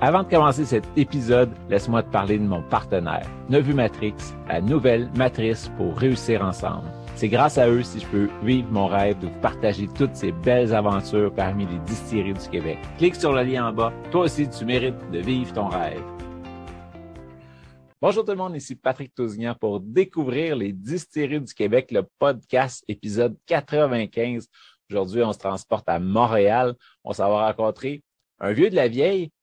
Avant de commencer cet épisode, laisse-moi te parler de mon partenaire, Nevu Matrix, la nouvelle matrice pour réussir ensemble. C'est grâce à eux si je peux vivre mon rêve de vous partager toutes ces belles aventures parmi les distilleries du Québec. Clique sur le lien en bas. Toi aussi, tu mérites de vivre ton rêve. Bonjour tout le monde, ici Patrick Tousignan pour découvrir les distilleries du Québec, le podcast épisode 95. Aujourd'hui, on se transporte à Montréal. On s'en va rencontrer un vieux de la vieille,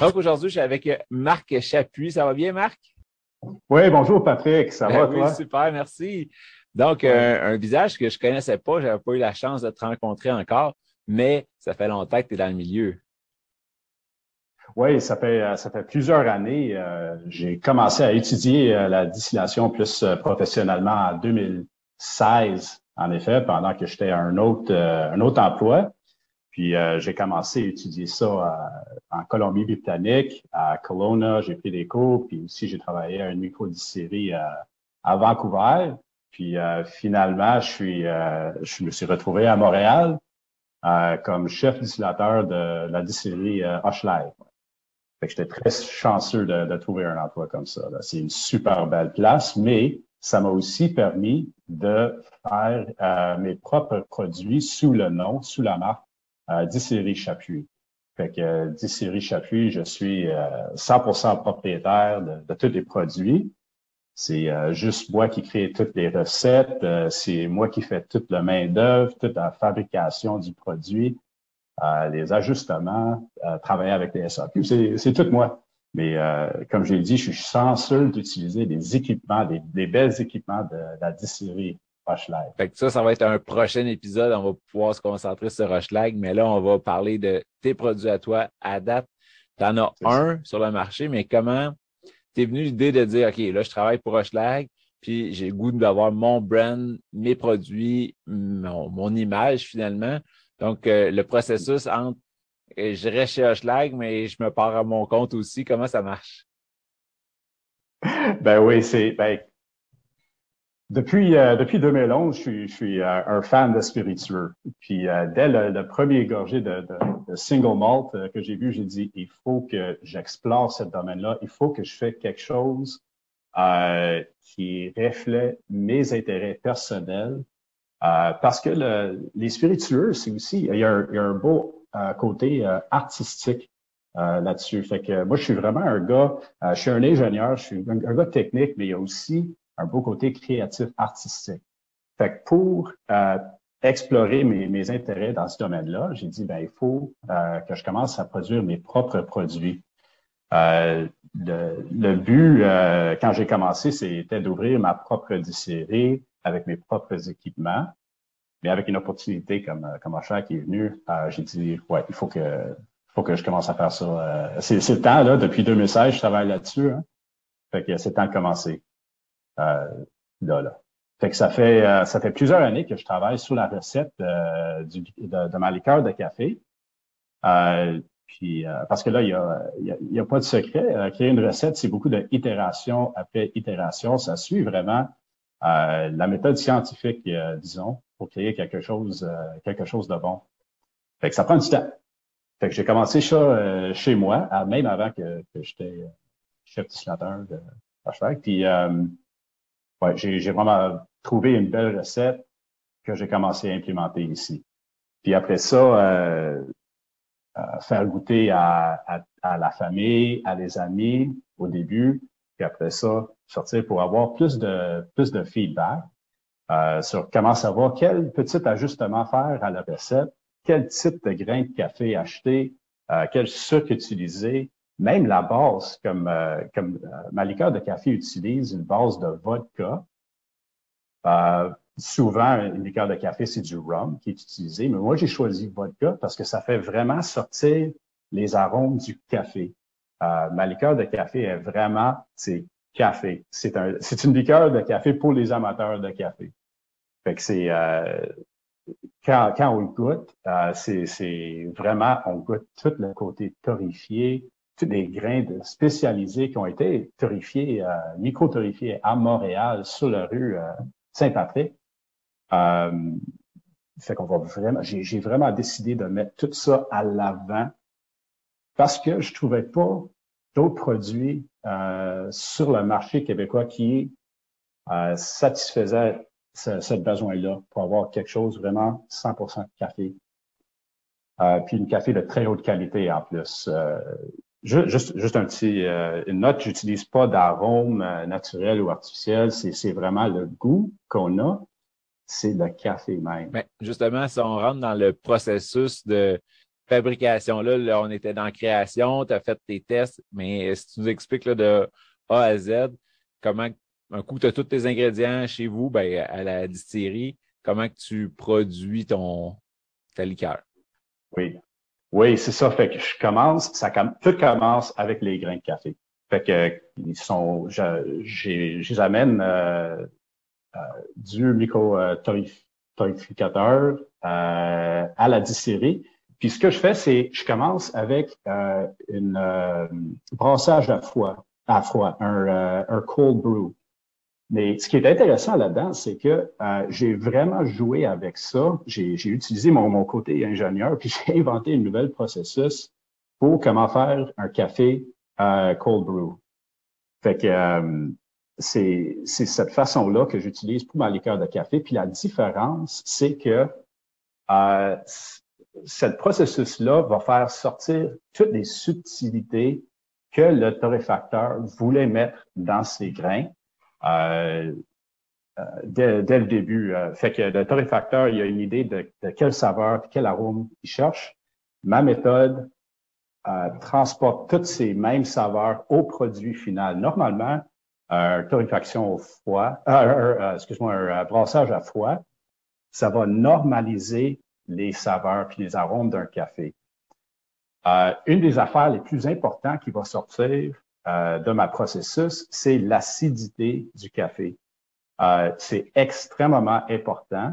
Donc aujourd'hui, je suis avec Marc Chapuis. Ça va bien, Marc? Oui, bonjour Patrick. Ça va, oui, super, merci. Donc, un, visage que je connaissais pas, j'avais pas eu la chance de te rencontrer encore, mais ça fait longtemps que tu es dans le milieu. Oui, ça fait, euh, ça fait plusieurs années. Euh, j'ai commencé à étudier euh, la distillation plus professionnellement en 2016, en effet, pendant que j'étais à un autre, un autre emploi. Puis j'ai commencé à étudier ça en Colombie-Britannique, à Kelowna, j'ai pris des cours, puis aussi j'ai travaillé à une micro-distillerie à, à Vancouver. Puis finalement, je suis, je me suis retrouvé à Montréal comme chef distillateur de la distillerie euh, j'étais très chanceux de, trouver un emploi comme ça. C'est une super belle place, mais ça m'a aussi permis de faire euh, mes propres produits sous le nom, sous la marque euh, Chapuis. Fait que euh, Chapuis, je suis 100% propriétaire de, tous les produits. C'est juste moi qui crée toutes les recettes, c'est moi qui fais toute la main d'œuvre, toute la fabrication du produit les ajustements, travailler avec les SAQ. C'est tout moi. Mais euh, comme je l'ai dit, je suis chanceux d'utiliser des équipements, des, des belles équipements de, la distillerie Rochelag. Fait que ça, ça va être un prochain épisode. On va pouvoir se concentrer sur Rochelag, mais là, on va parler de tes produits à toi à date. Tu en as un sur le marché, mais comment t'es venu l'idée de dire, OK, là, je travaille pour Rochelag, puis j'ai le goût d'avoir mon brand, mes produits, mon, mon image finalement. Donc, euh, le processus entre euh, je reste chez Hochelag, mais je me pars à mon compte aussi. Comment ça marche? Ben oui, c'est ben, depuis euh, depuis 2011, je suis, je suis un fan de spiritueux. Puis dès le, premier gorgé de, de, single malt que j'ai vu, j'ai dit il faut que j'explore ce domaine-là. Il faut que je fasse quelque chose qui reflète mes intérêts personnels euh, parce que le, les spiritueux, c'est aussi, il y, a un, il y a un beau euh, côté euh, artistique là-dessus. Fait que moi, je suis vraiment un gars, je suis un ingénieur, je suis un, gars technique, mais il y a aussi un beau côté créatif artistique. Fait que pour explorer mes, intérêts dans ce domaine-là, j'ai dit, ben, il faut que je commence à produire mes propres produits. Euh, le, but, quand j'ai commencé, c'était d'ouvrir ma propre distillerie, avec mes propres équipements. Mais avec une opportunité comme, euh, comme Ocha qui est venu, euh, j'ai dit, ouais, il faut que, faut que je commence à faire ça. Euh, c'est, c'est le temps, là. Depuis 2016, je travaille là-dessus. Hein. Fait que c'est le temps de commencer. Euh, là, là. Fait que ça fait, ça fait plusieurs années que je travaille sur la recette du, de, ma liqueur de café. puis parce que là, il y a, il y a, pas de secret. créer une recette, c'est beaucoup d'itération après itération. Ça suit vraiment euh, la méthode scientifique, euh, disons, pour créer quelque chose, euh, quelque chose de bon. Fait que ça prend du temps. Fait que j'ai commencé ça chez moi, même avant que, que j'étais chef distillateur de hashtag. Puis ouais, j'ai vraiment trouvé une belle recette que j'ai commencé à implémenter ici. Puis après ça, faire goûter à, à, à, la famille, à les amis au début, puis après ça, sortir pour avoir plus de, plus de feedback euh, sur comment savoir quel petit ajustement faire à la recette, quel type de grain de café acheter, euh, quel sucre utiliser, même la base, comme, euh, comme euh, ma liqueur de café utilise une base de vodka. Euh, souvent, une liqueur de café, c'est du rhum qui est utilisé, mais moi, j'ai choisi vodka parce que ça fait vraiment sortir les arômes du café. euh, ma liqueur de café est vraiment, c'est café. C'est un, c'est une liqueur de café pour les amateurs de café. Fait que c'est, euh, quand, quand on le goûte, euh, c'est, c'est vraiment, on goûte tout le côté torréfié, les grains spécialisés qui ont été torréfiés, euh, micro-torréfiés à Montréal, sur la rue euh, Saint-Patrick. Euh, fait qu'on va vraiment, j'ai, vraiment décidé de mettre tout ça à l'avant parce que je trouvais pas d'autres produits sur le marché québécois qui euh, satisfaisaient ce, ce besoin-là pour avoir quelque chose vraiment 100% café. Euh, puis une café de très haute qualité en plus. Juste, juste un petit euh, une note, j'utilise pas d'arôme euh, naturel ou artificiel. C'est vraiment le goût qu'on a. C'est le café même. Mais ben, justement, si on rentre dans le processus de fabrication, là, là on était dans la création, tu as fait tes tests, mais si tu nous expliques là, de A à Z, comment un coup, tu as tous tes ingrédients chez vous, ben, à la distillerie, comment que tu produis ton ta liqueur? Oui. Oui, c'est ça. Fait que je commence, ça tout commence avec les grains de café. Fait que ils sont, je, amène euh, euh, du micro-torréficateur euh, à la distillerie. Puis ce que je fais, c'est je commence avec euh, une euh, brassage à froid, à froid, un, euh, un cold brew. Mais ce qui est intéressant là-dedans, c'est que euh, j'ai vraiment joué avec ça. J'ai utilisé mon, mon, côté ingénieur, puis j'ai inventé un nouvel processus pour comment faire un café euh, cold brew. Fait que euh, c'est cette façon-là que j'utilise pour ma liqueur de café. Puis la différence, c'est que euh, ce processus-là va faire sortir toutes les subtilités que le torréfacteur voulait mettre dans ses grains dès, dès, le début. Euh, fait que le torréfacteur, il a une idée de, quelle saveur, quel arôme il cherche. Ma méthode euh, transporte toutes ces mêmes saveurs au produit final. Normalement, un torréfaction au froid, euh, excuse-moi, un brassage à froid, ça va normaliser les saveurs puis les arômes d'un café. Euh, une des affaires les plus importantes qui va sortir euh, de ma processus, c'est l'acidité du café. Euh, c'est extrêmement important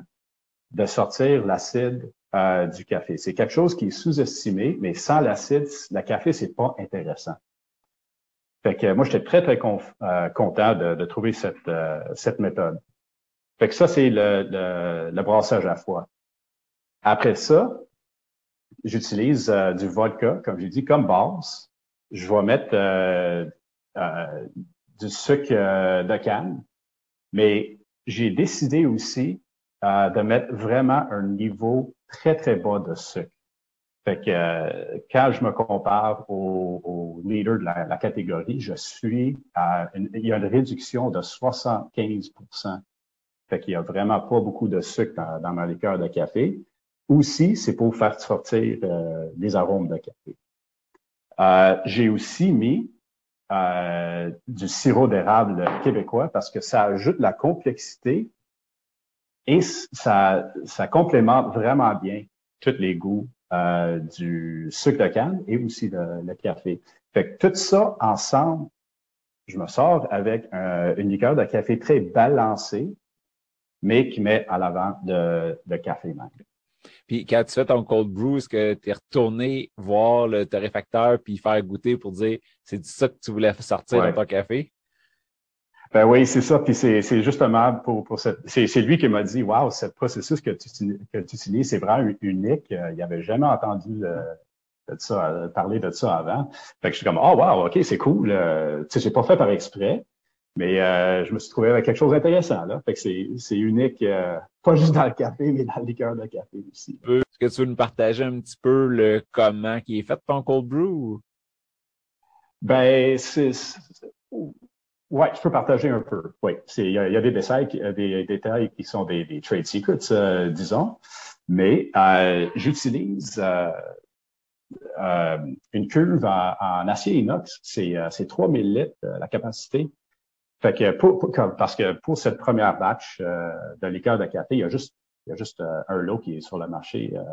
de sortir l'acide euh, du café. C'est quelque chose qui est sous-estimé, mais sans l'acide, le café, c'est pas intéressant. Fait que moi, j'étais très, très content de, trouver cette, cette méthode. Fait que ça, c'est le, le, le, brassage à froid. Après ça, j'utilise du vodka, comme j'ai dit, comme base je vais mettre euh, euh, du sucre euh, de canne, mais j'ai décidé aussi de mettre vraiment un niveau très, très bas de sucre. Fait que quand je me compare au, au leader de la, la, catégorie, je suis à une, il y a une réduction de 75% Fait qu'il y a vraiment pas beaucoup de sucre dans, dans ma liqueur de café. Aussi, c'est pour faire sortir euh, les arômes de café. Euh, j'ai aussi mis euh, du sirop d'érable québécois parce que ça ajoute la complexité et ça, ça complémente vraiment bien tous les goûts euh, du sucre de canne et aussi le, le, café. Fait que tout ça ensemble, je me sors avec une liqueur de café très balancée, mais qui met à l'avant de, de café même. Puis quand tu fais ton cold brew, est-ce que tu es retourné voir le torréfacteur puis faire goûter pour dire c'est ça que tu voulais sortir ouais. dans ton café? Ben oui, c'est ça. Puis c'est, justement pour, pour cette. C'est, lui qui m'a dit Waouh, ce processus que tu, que tu utilises, c'est vraiment unique. Euh, il n'avait jamais entendu euh, de ça, parler de ça avant. Fait que je suis comme Oh wow, OK, c'est cool. Euh, tu sais, j'ai pas fait par exprès. Mais euh, je me suis trouvé avec quelque chose d'intéressant. Là. Fait que c'est, unique, euh, pas juste dans le café, mais dans le liqueur de café aussi. Est-ce que tu veux nous partager un petit peu le comment qui est fait ton cold brew? Ben, c'est, ouais, je peux partager un peu. Oui, il y, a, y a des détails, des détails qui sont des, des trade secrets, euh, disons. Mais euh, j'utilise euh, une cuve en, en acier inox. C'est, c'est 3000 litres la capacité. Fait que pour, pour, parce que pour cette première batch euh, de liqueur de café, il y a juste, il y a juste euh, un lot qui est sur le marché euh,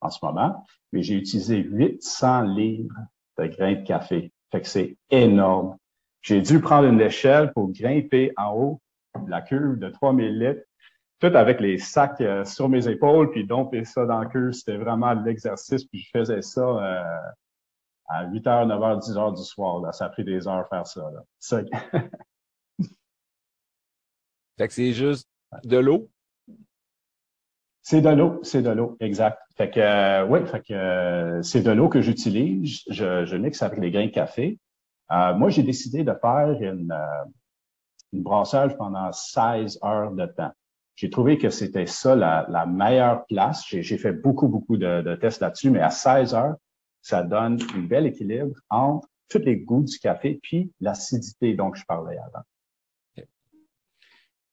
en ce moment. Mais j'ai utilisé 800 livres de grains de café. Fait que c'est énorme. J'ai dû prendre une échelle pour grimper en haut la cuve de 3000 litres, tout avec les sacs euh, sur mes épaules, puis domper ça dans la cuve. C'était vraiment l'exercice, puis je faisais ça euh, à 8 h, 9 h, 10 h du soir. Là. Ça a pris des heures faire ça. Là. ça... fait que c'est juste de l'eau? C'est de l'eau, c'est de l'eau, exact. Fait que euh, oui, fait que euh, c'est de l'eau que j'utilise. Je, je mixe avec les grains de café. Euh, moi, j'ai décidé de faire une, euh, une brassage pendant 16 heures de temps. J'ai trouvé que c'était ça la, la, meilleure place. J'ai fait beaucoup, beaucoup de, de tests là-dessus, mais à 16 heures, ça donne un bel équilibre entre tous les goûts du café puis l'acidité dont je parlais avant.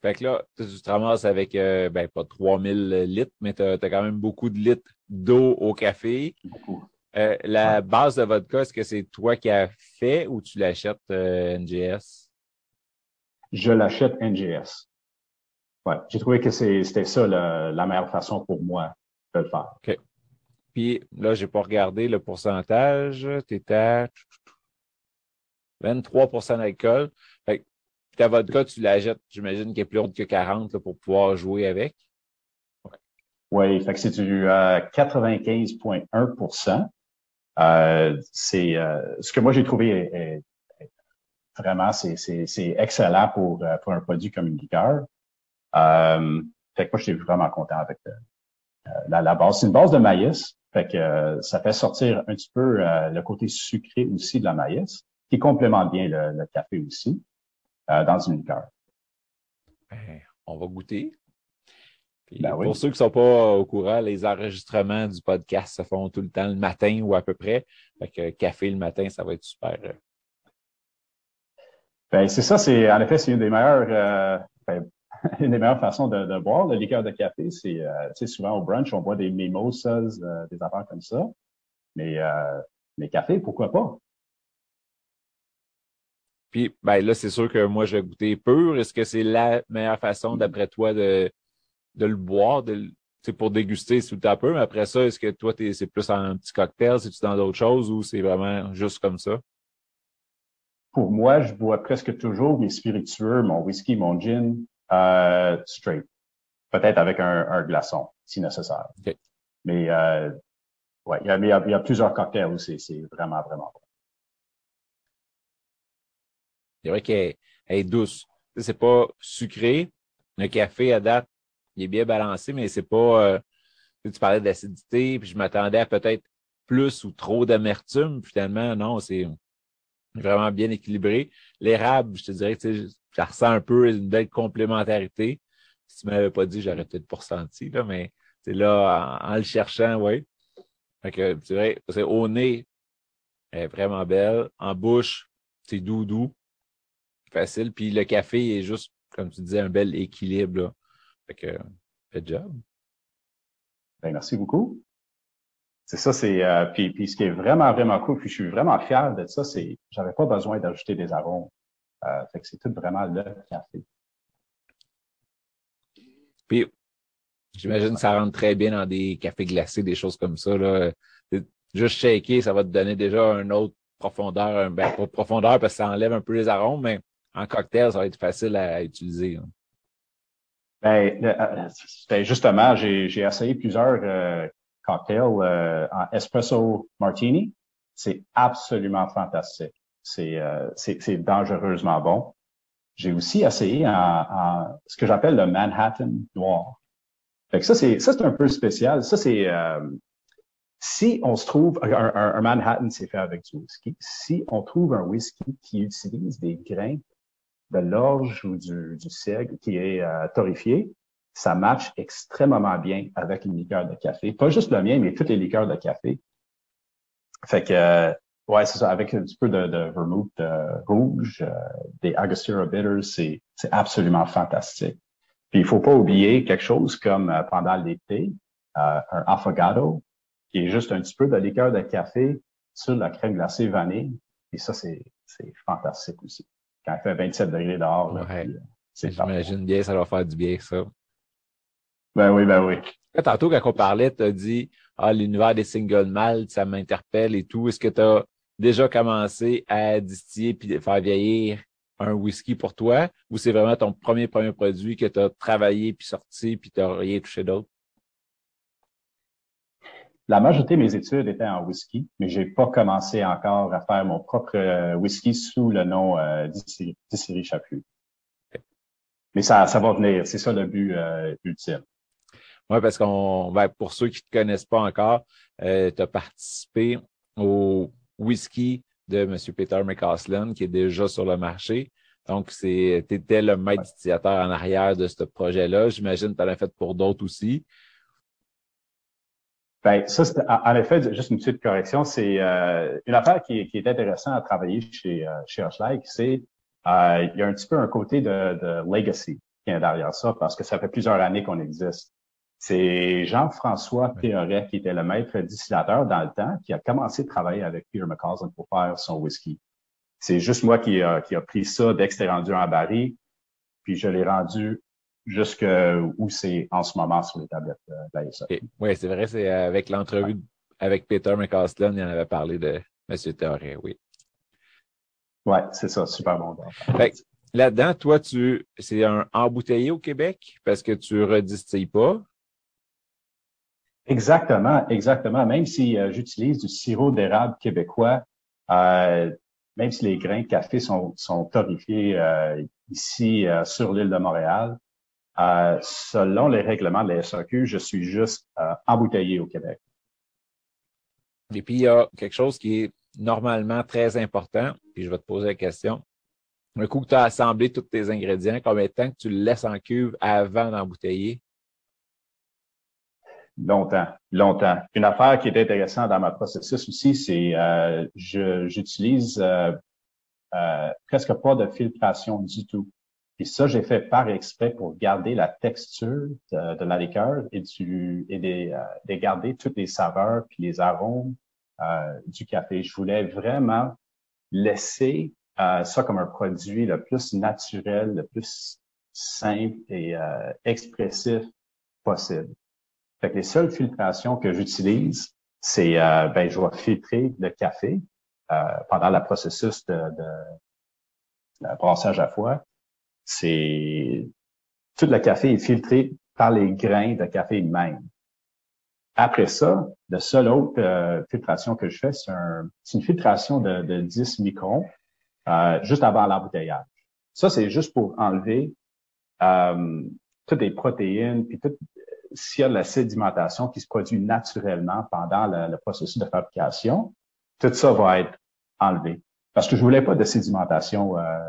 Fait que là, tu te ramasses avec, euh, ben, pas 3000 litres, mais tu as, quand même beaucoup de litres d'eau au café. Beaucoup. Euh, la base de vodka, est-ce que c'est toi qui as fait ou tu l'achètes euh, NGS? Je l'achète NGS. Ouais, j'ai trouvé que c'était ça la, la, meilleure façon pour moi de le faire. OK. Puis là, j'ai pas regardé le pourcentage. Tu étais à 23% d'alcool. Ta vodka, tu la jettes, j'imagine qu'elle est plus haute que 40 là, pour pouvoir jouer avec. Oui, fait que c'est du euh, 95,1 euh, c'est euh, ce que moi j'ai trouvé est, vraiment c'est excellent pour, euh, un produit comme une liqueur. Euh, fait que moi, j'étais vraiment content avec euh, la, base. C'est une base de maïs. Fait que ça fait sortir un petit peu le côté sucré aussi de la maïs, qui complémente bien le café aussi dans une liqueur. Ben, on va goûter. Ben pour ceux qui ne sont pas au courant, les enregistrements du podcast se font tout le temps le matin ou à peu près. Fait que café le matin, ça va être super. Ben, c'est ça, c'est en effet, c'est une des meilleures euh, ben, une des meilleures façons de, de boire le liqueur de café. C'est euh, souvent au brunch, on boit des mimosas, euh, des affaires comme ça. Mais euh, mais café, pourquoi pas? Puis ben là, c'est sûr que moi, je vais goûter pur. Est-ce que c'est la meilleure façon, d'après toi, de, de le boire, de, pour déguster tout un peu, mais après ça, est-ce que toi, c'est plus un petit cocktail, c'est-tu dans d'autres choses ou c'est vraiment juste comme ça? Pour moi, je bois presque toujours mes spiritueux, mon whisky, mon gin, euh, straight. Peut-être avec un, un, glaçon, si nécessaire. Okay. Mais euh, ouais, il y, y a plusieurs cocktails où c'est vraiment, vraiment bon. C'est vrai qu'elle est douce. C'est pas sucré. Le café à date, il est bien balancé, mais c'est pas. Euh, tu parlais d'acidité, puis je m'attendais à peut-être plus ou trop d'amertume. Finalement, non, c'est vraiment bien équilibré. L'érable, je te dirais que ça ressent un peu une belle complémentarité. Si tu m'avais pas dit, j'aurais peut-être pas ressenti, là, mais c'est là, en, le cherchant, oui. Fait que c'est vrai, c'est au nez, elle est vraiment belle. En bouche, c'est doux, doux facile. Puis le café est juste, comme tu disais, un bel équilibre. Là. Fait que, fait job. Ben, merci beaucoup. C'est ça, c'est euh, puis, puis ce qui est vraiment, vraiment cool, puis je suis vraiment fier de ça, c'est j'avais pas besoin d'ajouter des arômes. Euh, fait que c'est tout vraiment le café. Puis j'imagine que ça rentre très bien dans des cafés glacés, des choses comme ça. Là. Juste shaker, ça va te donner déjà une autre profondeur, ben pas profondeur parce que ça enlève un peu les arômes, mais en cocktail, ça va être facile à, utiliser. Hein. Ben, euh, ben, justement, j'ai essayé plusieurs euh, cocktails euh, en espresso martini. C'est absolument fantastique. C'est euh, dangereusement bon. J'ai aussi essayé en, en ce que j'appelle le Manhattan noir. Fait que ça, c'est ça, c'est un peu spécial. Ça, c'est euh, si on se trouve un, un, un Manhattan, c'est fait avec du whisky. Si on trouve un whisky qui utilise des grains de l'orge ou du, du seigle qui est euh, torréfié, ça match extrêmement bien avec les liqueurs de café. Pas juste le mien, mais toutes les liqueurs de café. Fait que, euh, ouais, c'est ça, avec un petit peu de, de vermouth euh, rouge, euh, des Angostura Bitters, c'est, absolument fantastique. Puis il faut pas oublier quelque chose comme euh, pendant l'été, un affogato, qui est juste un petit peu de liqueur de café sur la crème glacée vanille. Et ça, c'est, c'est fantastique aussi quand il fait 27 degrés dehors. Ouais. J'imagine bien, ça va faire du bien, ça. Ben oui, ben oui. Tantôt, quand on parlait, tu as dit Ah, l'univers des single malt, ça m'interpelle et tout. Est-ce que tu as déjà commencé à distiller puis faire vieillir un whisky pour toi? Ou c'est vraiment ton premier premier produit que tu as travaillé puis sorti puis tu n'as rien touché d'autre? La majorité de mes études étaient en whisky, mais j'ai pas commencé encore à faire mon propre euh, whisky sous le nom euh, Distillerie Chaput. Mais ça, ça va venir. C'est ça le but euh, ultime. Oui, parce qu'on, ben, pour ceux qui ne te connaissent pas encore, euh, tu as participé au whisky de M. Peter McCausland, qui est déjà sur le marché. Donc, tu étais le maître utilisateur en arrière de ce projet-là. J'imagine que tu en as fait pour d'autres aussi. Ben, ça, c'est, en effet, juste une petite correction, c'est euh, une affaire qui, qui, est intéressante à travailler chez, euh, chez c'est euh, il y a un petit peu un côté de, de legacy qui est derrière ça, parce que ça fait plusieurs années qu'on existe. C'est Jean-François Théoret qui était le maître distillateur dans le temps, qui a commencé à travailler avec Peter McCausland pour faire son whisky. C'est juste moi qui a, qui a pris ça dès que c'était rendu en baril, puis je l'ai rendu jusque où c'est en ce moment sur les tablettes de la Oui, c'est vrai, c'est avec l'entrevue avec Peter McCausland, il en avait parlé de M. Théoret, oui. Oui, c'est ça, super bon. Là-dedans, toi, tu c'est un embouteillé au Québec parce que tu redistilles pas? Exactement, exactement. Même si euh, j'utilise du sirop d'érable québécois, euh, même si les grains de café sont, sont torréfiés euh, ici sur l'île de Montréal, selon les règlements de la SAQ, je suis juste embouteillé au Québec. Et puis, il y a quelque chose qui est normalement très important, puis je vais te poser la question. Un coup que tu as assemblé tous tes ingrédients, combien de temps que tu le laisses en cuve avant d'embouteiller? Longtemps, longtemps. Une affaire qui est intéressante dans ma processus aussi, c'est euh, j'utilise euh, euh, presque pas de filtration du tout. Et ça, j'ai fait par exprès pour garder la texture de, la liqueur et, du, et des, de garder toutes les saveurs puis les arômes du café. Je voulais vraiment laisser ça comme un produit le plus naturel, le plus simple et expressif possible. Fait que les seules filtrations que j'utilise, c'est euh, ben, je vais filtrer le café euh, pendant le processus de, de, brassage à foie. C'est tout le café est filtré par les grains de café même. Après ça, la seule autre euh, filtration que je fais, c'est un, une filtration de, de 10 microns juste avant l'embouteillage. Ça, c'est juste pour enlever toutes les protéines puis toutes s'il y a de la sédimentation qui se produit naturellement pendant le, processus de fabrication, tout ça va être enlevé. Parce que je voulais pas de sédimentation euh,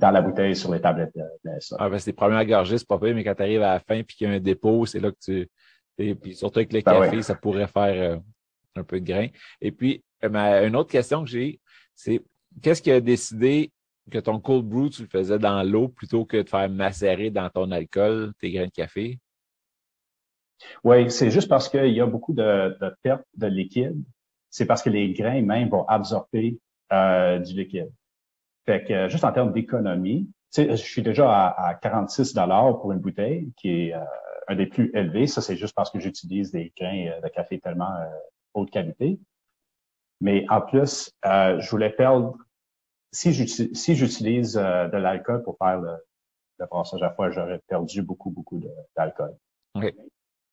dans la bouteille sur les tablettes de, Ah, ben, c'est les premières gorgées, c'est pas pire, mais quand tu arrives à la fin puis qu'il y a un dépôt, c'est là que tu. Et puis surtout avec le ben café, ça pourrait faire euh, un peu de grain. Et puis, euh, une autre question que j'ai, c'est qu'est-ce qui a décidé que ton cold brew, tu le faisais dans l'eau plutôt que de faire macérer dans ton alcool tes grains de café? Oui, c'est juste parce qu'il y a beaucoup de, de perte de liquide. C'est parce que les grains même vont absorber euh, du liquide. Fait que juste en termes d'économie, je suis déjà à, 46 dollars pour une bouteille, qui est euh, un des plus élevés. Ça, c'est juste parce que j'utilise des grains euh, de café tellement haute qualité. Mais en plus, je voulais perdre. Si j'utilise de l'alcool pour faire le, le brassage à foie, j'aurais perdu beaucoup, beaucoup d'alcool. Okay.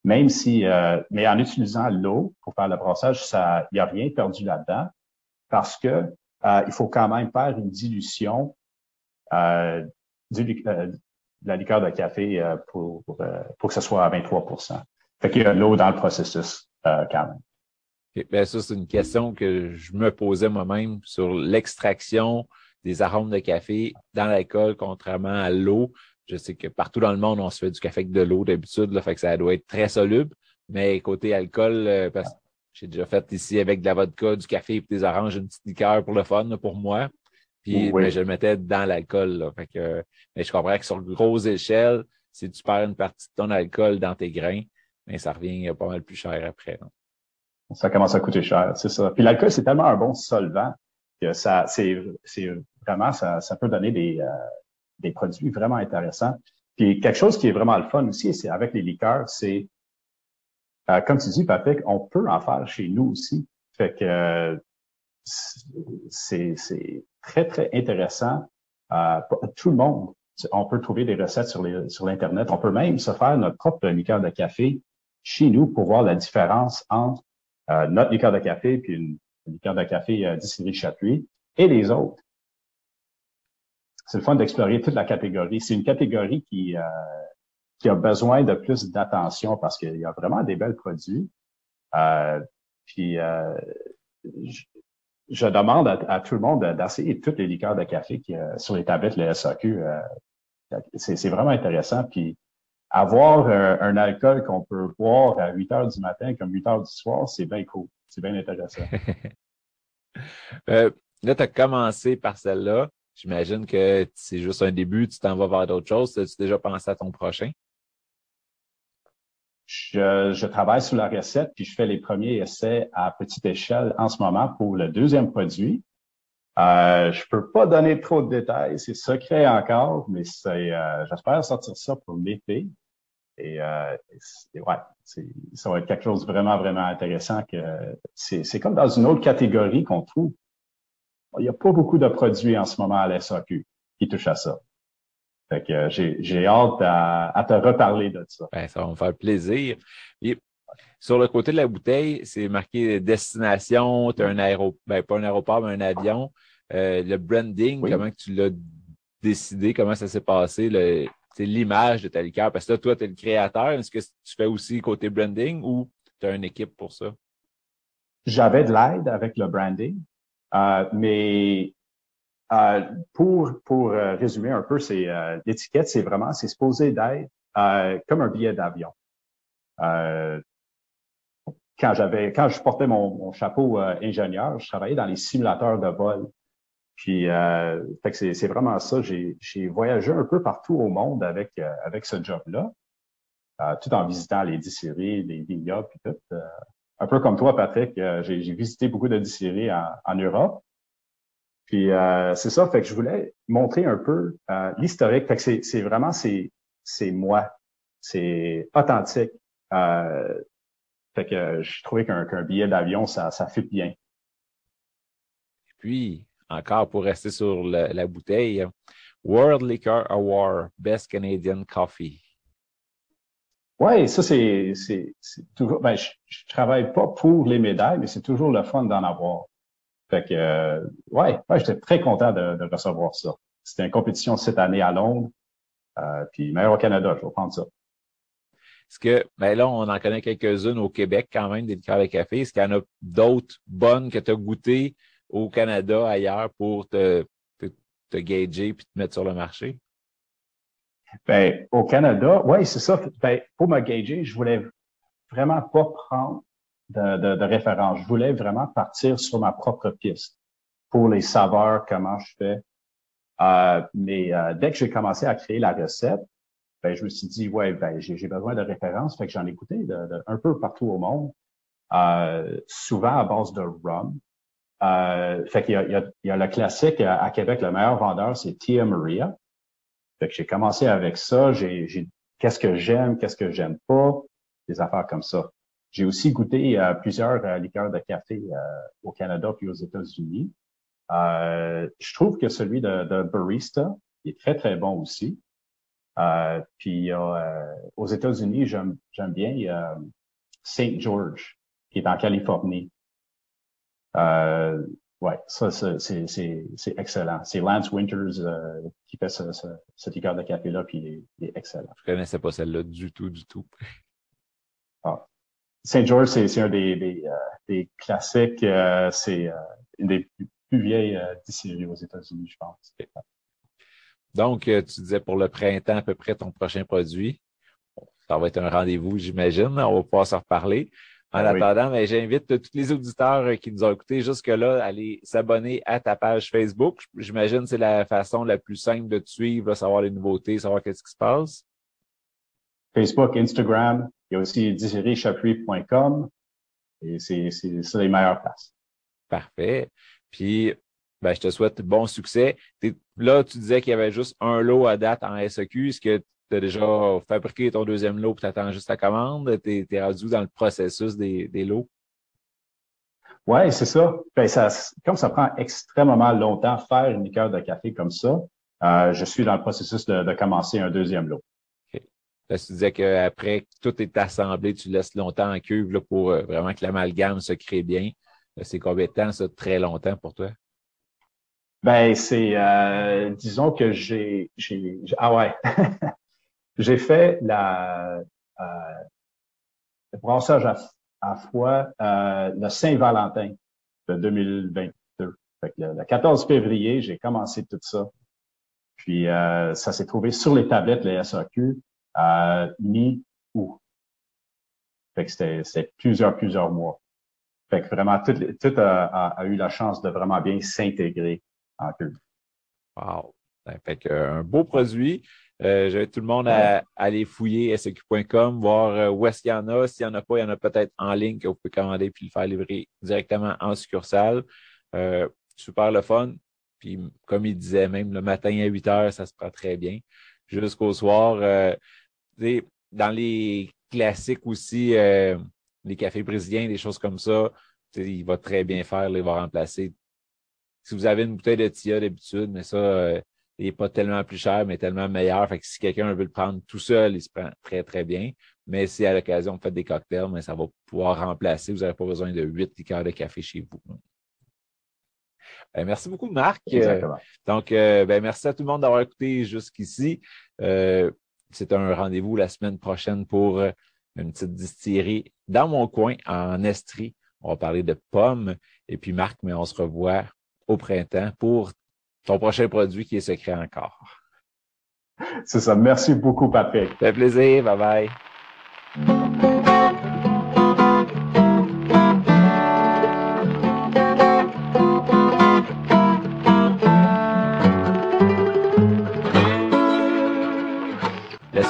Même si, euh, mais en utilisant l'eau pour faire le brassage, ça, il n'y a rien perdu là-dedans parce que euh, il faut quand même faire une dilution euh, du, de la liqueur de café pour, pour, que ce soit à 23% Fait qu'il y a de l'eau dans le processus quand même. Ben ça, c'est une question que je me posais moi-même sur l'extraction des arômes de café dans l'alcool, contrairement à l'eau. Je sais que partout dans le monde, on se fait du café avec de l'eau d'habitude, fait que ça doit être très soluble. Mais côté alcool, euh, parce que j'ai déjà fait ici avec de la vodka, du café et des oranges, une petite liqueur pour le fun, pour moi. Puis mais je le mettais dans l'alcool. Fait que, mais je comprends que sur une grosse échelle, si tu perds une partie de ton alcool dans tes grains, mais ça revient pas mal plus cher après. Ça commence à coûter cher, c'est ça. Puis l'alcool, c'est tellement un bon solvant que ça, c'est, c'est vraiment, ça, ça peut donner des, euh, des produits vraiment intéressants. Puis quelque chose qui est vraiment le fun aussi, c'est avec les liqueurs, c'est euh, comme tu dis, Patrick, on peut en faire chez nous aussi. Fait que c'est très, très intéressant euh, tout le monde. On peut trouver des recettes sur, les, sur l'Internet. On peut même se faire notre propre liqueur de café chez nous pour voir la différence entre euh, notre liqueur de café puis une, liqueur de café euh, distillerie Chatuy et les autres. C'est le fun d'explorer toute la catégorie. C'est une catégorie qui, euh, qui a besoin de plus d'attention parce qu'il y a vraiment des belles produits. Euh, puis euh, je, demande à, tout le monde d'essayer toutes les liqueurs de café qui, sur les tablettes, les SAQ. c'est vraiment intéressant. Puis avoir un, alcool qu'on peut boire à 8 heures du matin comme 8 heures du soir, c'est bien cool. C'est bien intéressant. euh, là, tu as commencé par celle-là. J'imagine que c'est juste un début, tu t'en vas vers d'autres choses. As-tu déjà pensé à ton prochain? Je, je, travaille sur la recette, puis je fais les premiers essais à petite échelle en ce moment pour le deuxième produit. Euh, je peux pas donner trop de détails, c'est secret encore, mais c'est, euh, j'espère sortir ça pour l'été. Et, euh, ouais, ça va être quelque chose de vraiment, vraiment intéressant. que C'est comme dans une autre catégorie qu'on trouve. Il n'y a pas beaucoup de produits en ce moment à la SAQ qui touchent à ça. Fait que j'ai hâte à, te reparler de ça. Ben, ça va me faire plaisir. Et sur le côté de la bouteille, c'est marqué destination, tu as un aéroport, ben, pas un aéroport, mais un avion. Euh, le branding, comment tu l'as décidé, comment ça s'est passé, c'est l'image de ta liqueur. Parce que là, toi, tu es le créateur. Est-ce que tu fais aussi côté branding ou tu as une équipe pour ça? J'avais de l'aide avec le branding, euh, mais euh, pour, pour résumer un peu, c'est l'étiquette, c'est vraiment, c'est supposé d'être comme un billet d'avion. quand j'avais, quand je portais mon, mon chapeau ingénieur, je travaillais dans les simulateurs de vol. Puis, euh, fait que c'est vraiment ça. J'ai voyagé un peu partout au monde avec euh, avec ce job-là, euh, tout en visitant les distilleries, les vignobles, puis tout. Euh, un peu comme toi, Patrick, j'ai visité beaucoup de distilleries en, en Europe. Puis c'est ça, fait que je voulais montrer un peu l'historique. Fait que c'est vraiment c'est c'est moi, c'est authentique. fait que je trouvais qu'un billet d'avion ça ça fit bien. Et puis encore pour rester sur la bouteille, World Liquor Award, Best Canadian Coffee. Oui, ça, c'est toujours. Ben, je, ne travaille pas pour les médailles, mais c'est toujours le fun d'en avoir. Fait que, euh, ouais, ouais j'étais très content de, recevoir ça. C'était une compétition cette année à Londres, euh, puis meilleur au Canada, je vais prendre ça. Est-ce que, ben là, on en connaît quelques-unes au Québec quand même, des liqueurs de café. Est-ce qu'il y en a d'autres bonnes que tu as goûtées au Canada, ailleurs, pour te, te, te gager puis te mettre sur le marché? Ben, au Canada, oui, c'est ça. Ben, pour me gager, je voulais vraiment pas prendre de, de, de, référence. Je voulais vraiment partir sur ma propre piste pour les saveurs, comment je fais. Euh, mais euh, dès que j'ai commencé à créer la recette, ben, je me suis dit, ouais, ben, j'ai besoin de références. Fait que j'en ai écouté de, un peu partout au monde, euh, souvent à base de rum. Euh, fait qu'il y a, il y, a, il y a le classique à, Québec, le meilleur vendeur, c'est Tia Maria. Fait que j'ai commencé avec ça. J'ai qu'est-ce que j'aime, qu'est-ce que j'aime pas, des affaires comme ça. J'ai aussi goûté euh, plusieurs euh, liqueurs de café euh, au Canada puis aux États-Unis. je trouve que celui de, de, Barista est très très bon aussi. puis aux États-Unis, j'aime, j'aime bien Saint George qui est en Californie. Euh, ouais, ça, c'est excellent. C'est Lance Winters euh, qui fait ce, ce, cet écart de café-là, puis il est, excellent. Je connaissais pas celle-là du tout, du tout. Ah. Saint George, c'est un des, des, euh, des classiques. Euh, c'est une des plus, vieilles distilleries aux États-Unis, je pense. Donc, tu disais pour le printemps à peu près ton prochain produit. Ça va être un rendez-vous, j'imagine. On va pouvoir s'en reparler. En ben attendant, mais j'invite tous les auditeurs euh, qui nous ont écoutés jusque-là à aller s'abonner à ta page Facebook. J'imagine que c'est la façon la plus simple de te suivre, savoir les nouveautés, savoir qu'est-ce qui se passe. Facebook, Instagram, il y a aussi désiré-chapuis.com et c'est les meilleures places. Parfait. Puis, ben, je te souhaite bon succès. Là, tu disais qu'il y avait juste un lot à date en SEQ. Est-ce que tu as déjà fabriqué ton deuxième lot et tu attends juste ta commande? Tu es, rendu dans le processus des, des lots? Oui, c'est ça. Ben, ça. Comme ça prend extrêmement longtemps faire une liqueur de café comme ça, euh, je suis dans le processus de, commencer un deuxième lot. Là, tu disais qu'après tout est assemblé, tu laisses longtemps en cuve là, pour euh, vraiment que l'amalgame se crée bien. Euh, c'est combien de temps, ça, très longtemps pour toi? Ben, c'est, euh, disons que j'ai, j'ai, ah ouais, j'ai fait la, euh, le brassage à, à foi euh, le Saint-Valentin de 2022. Fait que le, 14 février, j'ai commencé tout ça. Puis euh, ça s'est trouvé sur les tablettes, les SAQ, euh, mi-août. Fait que c'était plusieurs, plusieurs mois. Fait que vraiment, tout, tout a, a, eu la chance de vraiment bien s'intégrer en cuve. Wow! Ben, fait que, un beau produit. Euh, J'invite tout le monde à, aller fouiller SQ.com, voir euh, où est-ce qu'il y en a. S'il n'y en a pas, il y en a peut-être en ligne que vous pouvez commander puis le faire livrer directement en succursale. Euh, super le fun. Puis, comme il disait, même le matin à 8 heures, ça se prend très bien. Jusqu'au soir. Euh, dans les classiques aussi, euh, les cafés brésiliens, des choses comme ça, il va très bien faire, il va remplacer. Si vous avez une bouteille de Tia d'habitude, mais ça, il n'est pas tellement plus cher, mais tellement meilleur. Fait que si quelqu'un veut le prendre tout seul, il se prend très, très bien. Mais si à l'occasion, vous faites des cocktails, mais ça va pouvoir remplacer. Vous n'avez pas besoin de huit liqueurs de café chez vous. Ben, merci beaucoup, Marc. Exactement. donc, euh, ben, merci à tout le monde d'avoir écouté jusqu'ici. C'est un rendez-vous la semaine prochaine pour euh, une petite distillerie dans mon coin, en Estrie. On va parler de pommes. Et puis, Marc, mais on se revoit au printemps pour ton prochain produit qui est secret encore. C'est ça. Merci beaucoup, Patrick. Ça fait plaisir. Bye bye.